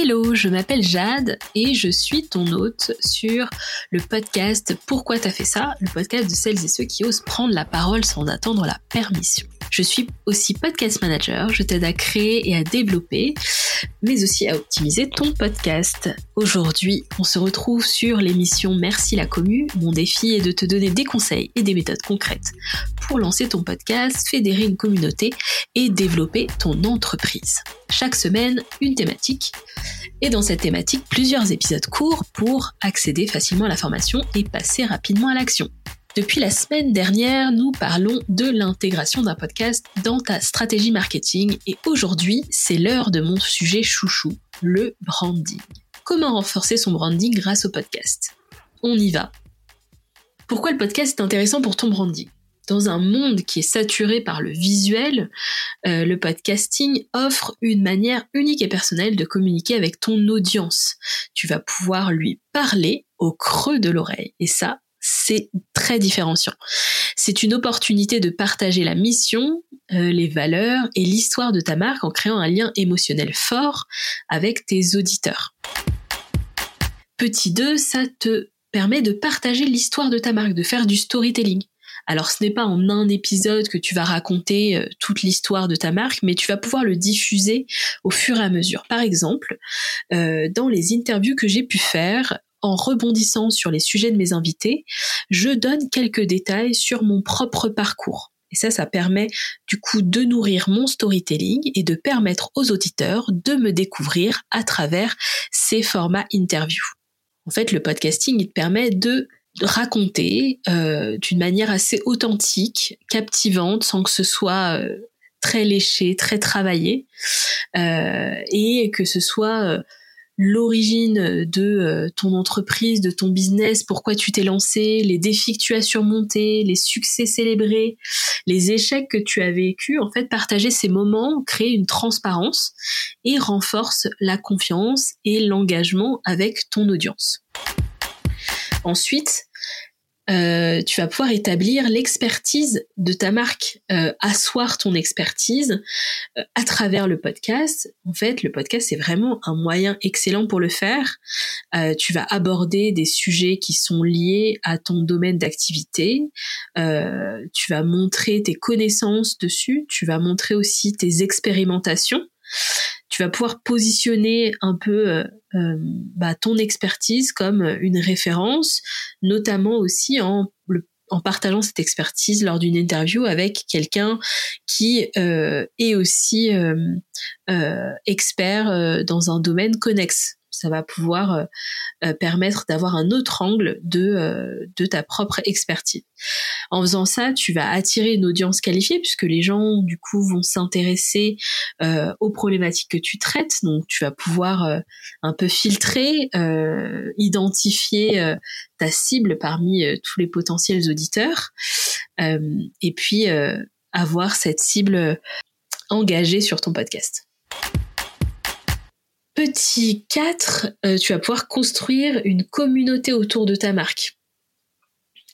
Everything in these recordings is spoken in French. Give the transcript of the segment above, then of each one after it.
Hello, je m'appelle Jade et je suis ton hôte sur le podcast Pourquoi t'as fait ça, le podcast de celles et ceux qui osent prendre la parole sans attendre la permission. Je suis aussi podcast manager, je t'aide à créer et à développer, mais aussi à optimiser ton podcast. Aujourd'hui, on se retrouve sur l'émission Merci la commu. Mon défi est de te donner des conseils et des méthodes concrètes pour lancer ton podcast, fédérer une communauté et développer ton entreprise. Chaque semaine, une thématique. Et dans cette thématique, plusieurs épisodes courts pour accéder facilement à la formation et passer rapidement à l'action. Depuis la semaine dernière, nous parlons de l'intégration d'un podcast dans ta stratégie marketing et aujourd'hui, c'est l'heure de mon sujet chouchou, le branding. Comment renforcer son branding grâce au podcast? On y va. Pourquoi le podcast est intéressant pour ton branding? Dans un monde qui est saturé par le visuel, euh, le podcasting offre une manière unique et personnelle de communiquer avec ton audience. Tu vas pouvoir lui parler au creux de l'oreille. Et ça, c'est très différenciant. C'est une opportunité de partager la mission, euh, les valeurs et l'histoire de ta marque en créant un lien émotionnel fort avec tes auditeurs. Petit 2, ça te permet de partager l'histoire de ta marque, de faire du storytelling. Alors ce n'est pas en un épisode que tu vas raconter euh, toute l'histoire de ta marque, mais tu vas pouvoir le diffuser au fur et à mesure. Par exemple, euh, dans les interviews que j'ai pu faire, en rebondissant sur les sujets de mes invités, je donne quelques détails sur mon propre parcours. Et ça, ça permet du coup de nourrir mon storytelling et de permettre aux auditeurs de me découvrir à travers ces formats interview. En fait, le podcasting, il te permet de raconter euh, d'une manière assez authentique, captivante, sans que ce soit euh, très léché, très travaillé, euh, et que ce soit l'origine de ton entreprise, de ton business, pourquoi tu t'es lancé, les défis que tu as surmontés, les succès célébrés, les échecs que tu as vécus, en fait, partager ces moments crée une transparence et renforce la confiance et l'engagement avec ton audience. Ensuite, euh, tu vas pouvoir établir l'expertise de ta marque, euh, asseoir ton expertise euh, à travers le podcast. En fait, le podcast, c'est vraiment un moyen excellent pour le faire. tu vas aborder des sujets qui sont liés à ton domaine d'activité. tu vas montrer tes connaissances dessus. Tu vas montrer aussi tes expérimentations tu vas pouvoir positionner un peu euh, euh, bah, ton expertise comme une référence, notamment aussi en, en partageant cette expertise lors d'une interview avec quelqu'un qui euh, est aussi expert dans un domaine connexe ça va pouvoir euh, euh, permettre d'avoir un autre angle de, euh, de ta propre expertise. En faisant ça, tu vas attirer une audience qualifiée puisque les gens du coup vont s'intéresser aux problématiques que tu traites. Donc tu vas pouvoir un peu filtrer, identifier ta cible parmi tous les potentiels auditeurs et puis avoir cette cible engagée sur ton podcast. Petit 4, euh, tu vas pouvoir construire une communauté autour de ta marque.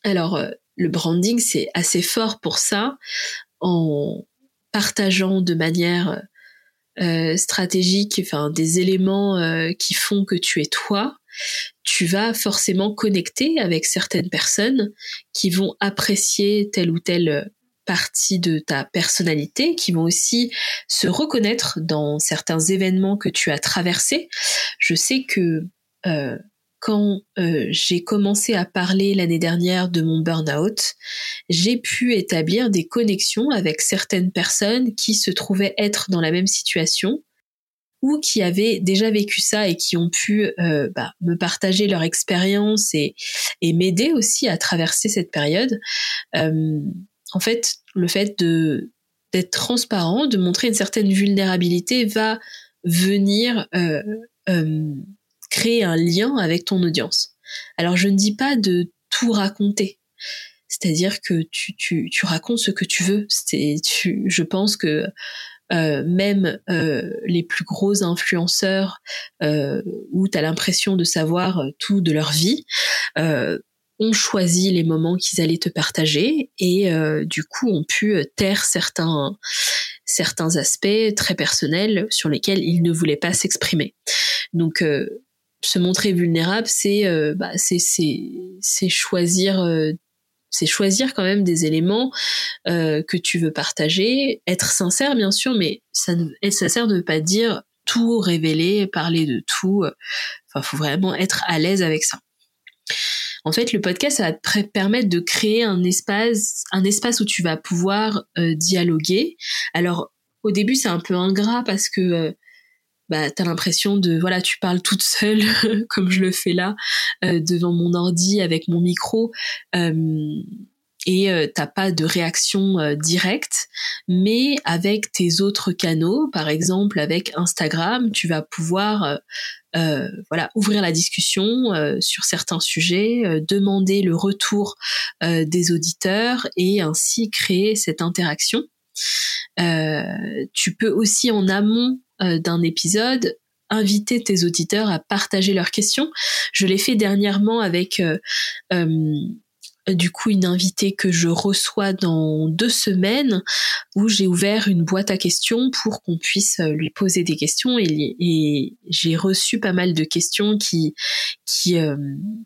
Alors, euh, le branding, c'est assez fort pour ça, en partageant de manière euh, stratégique, enfin des éléments qui font que tu es toi, tu vas forcément connecter avec certaines personnes qui vont apprécier tel ou tel partie de ta personnalité, qui vont aussi se reconnaître dans certains événements que tu as traversés. Je sais que euh, quand euh, j'ai commencé à parler l'année dernière de mon burn-out, j'ai pu établir des connexions avec certaines personnes qui se trouvaient être dans la même situation ou qui avaient déjà vécu ça et qui ont pu euh, bah, me partager leur expérience et, et m'aider aussi à traverser cette période en fait, le fait d'être transparent, de montrer une certaine vulnérabilité va venir euh, euh, créer un lien avec ton audience. Alors je ne dis pas de tout raconter, c'est-à-dire que tu, racontes ce que tu veux. Je pense que euh, même les plus gros influenceurs où tu as l'impression de savoir tout de leur vie, ont choisi les moments qu'ils allaient te partager et euh, du coup ont pu euh, taire certains certains aspects très personnels sur lesquels il ne voulait pas s'exprimer. Donc se montrer vulnérable, c'est bah, c'est choisir c'est choisir quand même des éléments euh, que tu veux partager, être sincère bien sûr, mais ça, être sincère ne veut pas dire tout révéler, parler de tout. Euh, enfin, faut vraiment être à l'aise avec ça. En fait, le podcast, ça va te permettre de créer un espace, un espace où tu vas pouvoir euh, dialoguer. Alors, au début, c'est un peu ingrat parce que bah t'as l'impression de voilà tu parles toute seule comme je le fais là euh, devant mon ordi avec mon micro euh, et euh, t'as pas de réaction euh, directe mais avec tes autres canaux par exemple avec Instagram tu vas pouvoir voilà ouvrir la discussion sur certains sujets demander le retour des auditeurs et ainsi créer cette interaction tu peux aussi en amont euh, d'un épisode inviter tes auditeurs à partager leurs questions. Je l'ai fait dernièrement avec euh, euh, du coup une invitée que je reçois dans deux semaines où j'ai ouvert une boîte à questions pour qu'on puisse euh, lui poser des questions et, j'ai reçu pas mal de questions qui qui euh,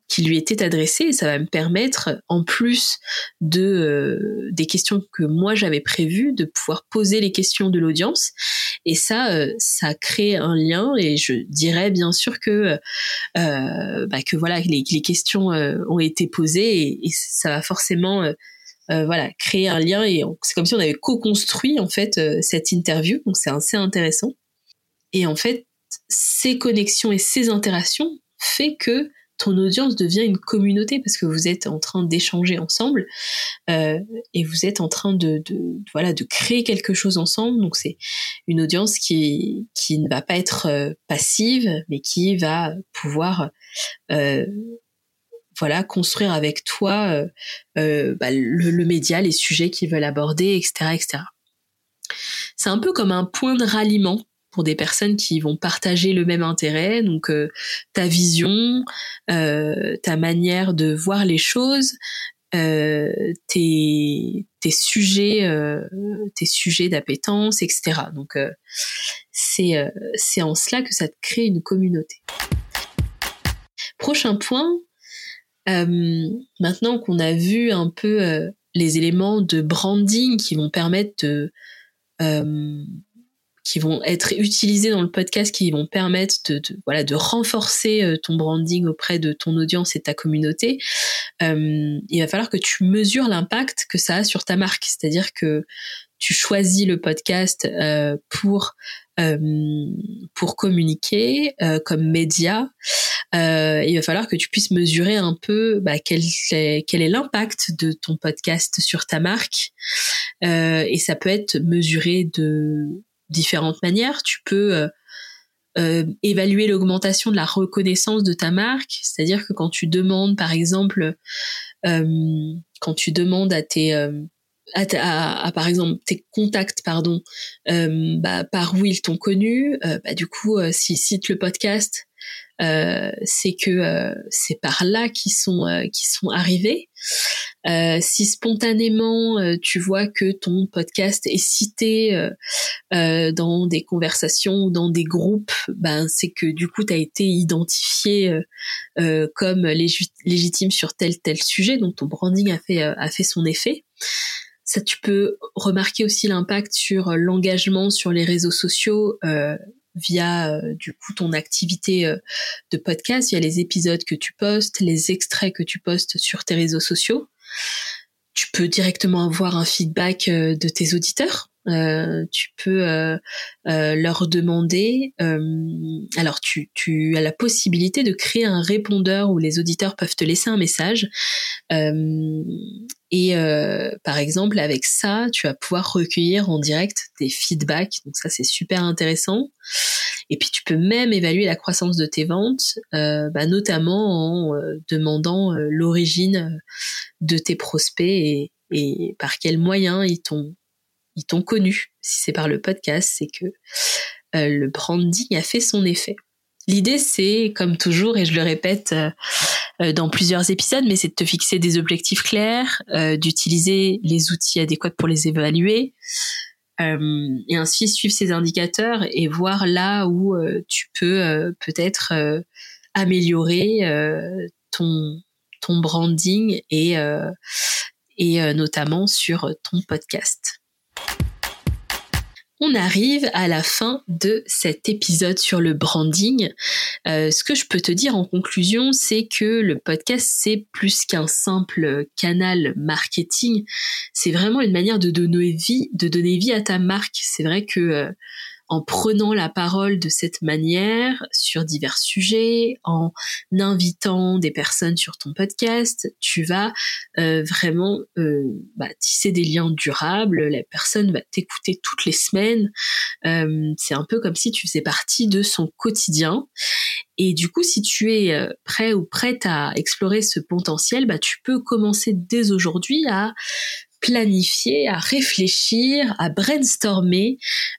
qui lui étaient adressées. Et ça va me permettre en plus de euh, des questions que moi j'avais prévues de pouvoir poser les questions de l'audience. Et ça ça crée un lien et je dirais bien sûr que bah, que voilà les, les questions ont été posées et, et ça va forcément euh, euh, voilà créer un lien et c'est comme si on avait co-construit en fait euh, cette interview. Donc c'est assez intéressant. Et en fait ces connexions et ces interactions fait que ton audience devient une communauté parce que vous êtes en train d'échanger ensemble et vous êtes en train de, voilà de créer quelque chose ensemble. Donc c'est une audience qui qui ne va pas être passive mais qui va pouvoir voilà construire avec toi euh, euh, bah, le, média, les sujets qu'ils veulent aborder, etc., etc. C'est un peu comme un point de ralliement pour des personnes qui vont partager le même intérêt, donc euh, ta vision, ta manière de voir les choses, tes, sujets, tes sujets d'appétence, etc. Donc c'est c'est en cela que ça te crée une communauté. Prochain point, maintenant qu'on a vu un peu euh, les éléments de branding qui vont permettre de euh, qui vont être utilisés dans le podcast, qui vont permettre de, voilà de renforcer ton branding auprès de ton audience et ta communauté. il va falloir que tu mesures l'impact que ça a sur ta marque, c'est-à-dire que tu choisis le podcast pour pour communiquer comme média euh, il va falloir que tu puisses mesurer un peu bah, quel est quel est l'impact de ton podcast sur ta marque. Euh, et ça peut être mesuré de différentes manières. Tu peux euh, euh évaluer l'augmentation de la reconnaissance de ta marque, c'est-à-dire que quand tu demandes, par exemple, euh, quand tu demandes à tes à, à, par exemple tes contacts pardon euh, bah, par où ils t'ont connu euh, bah, du coup euh, s'ils citent le podcast euh, c'est que euh, c'est par là qu'ils sont euh, qui sont arrivés. si spontanément tu vois que ton podcast est cité dans des conversations ou dans des groupes, ben c'est que du coup tu as été identifié comme légitime sur tel tel sujet, donc ton branding a fait a fait son effet. Ça, tu peux remarquer aussi l'impact sur l'engagement sur les réseaux sociaux. Euh, via euh, du coup ton activité euh, de podcast, via les épisodes que tu postes, les extraits que tu postes sur tes réseaux sociaux. Tu peux directement avoir un feedback euh, de tes auditeurs. Tu peux leur demander. alors tu, tu as la possibilité de créer un répondeur où les auditeurs peuvent te laisser un message et euh, par exemple, avec ça, tu vas pouvoir recueillir en direct des feedbacks. Donc ça, c'est super intéressant. Et puis, tu peux même évaluer la croissance de tes ventes, euh, bah, notamment en euh, demandant euh, l'origine de tes prospects et, et par quels moyens ils t'ont t'ont connu. Si c'est par le podcast, c'est que le branding a fait son effet. L'idée, c'est, comme toujours, et je le répète euh, euh, dans plusieurs épisodes, mais c'est de te fixer des objectifs clairs, euh, d'utiliser les outils adéquats pour les évaluer, et ainsi suivre ces indicateurs et voir là où tu peux peut-être améliorer ton branding et notamment sur ton podcast on arrive à la fin de cet épisode sur le branding. Euh, ce que je peux te dire en conclusion, c'est que le podcast, c'est plus qu'un simple canal marketing. C'est vraiment une manière de donner vie, de donner vie à ta marque. C'est vrai que euh, en prenant la parole de cette manière sur divers sujets, en invitant des personnes sur ton podcast, tu vas euh, vraiment euh, bah, tisser des liens durables. La personne va t'écouter toutes les semaines. Euh, c'est un peu comme si tu faisais partie de son quotidien. Et du coup, si tu es prêt ou prête à explorer ce potentiel, bah, tu peux commencer dès aujourd'hui à planifier, à réfléchir, à brainstormer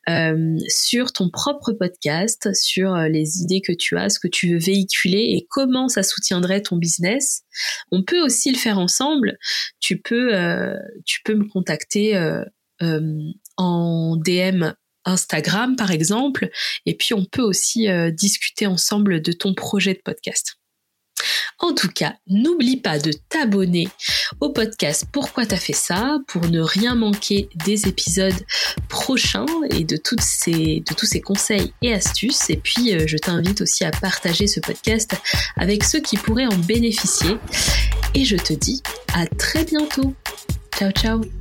euh, sur ton propre podcast, sur euh, les idées que tu as, ce que tu veux véhiculer et comment ça soutiendrait ton business. On peut aussi le faire ensemble. Tu peux, euh, tu peux me contacter en DM Instagram par exemple, et puis on peut aussi discuter ensemble de ton projet de podcast. En tout cas, n'oublie pas de t'abonner au podcast Pourquoi t'as fait ça pour ne rien manquer des épisodes prochains et de, de tous ces conseils et astuces. Et puis, euh, je t'invite aussi à partager ce podcast avec ceux qui pourraient en bénéficier. Et je te dis à très bientôt. Ciao, ciao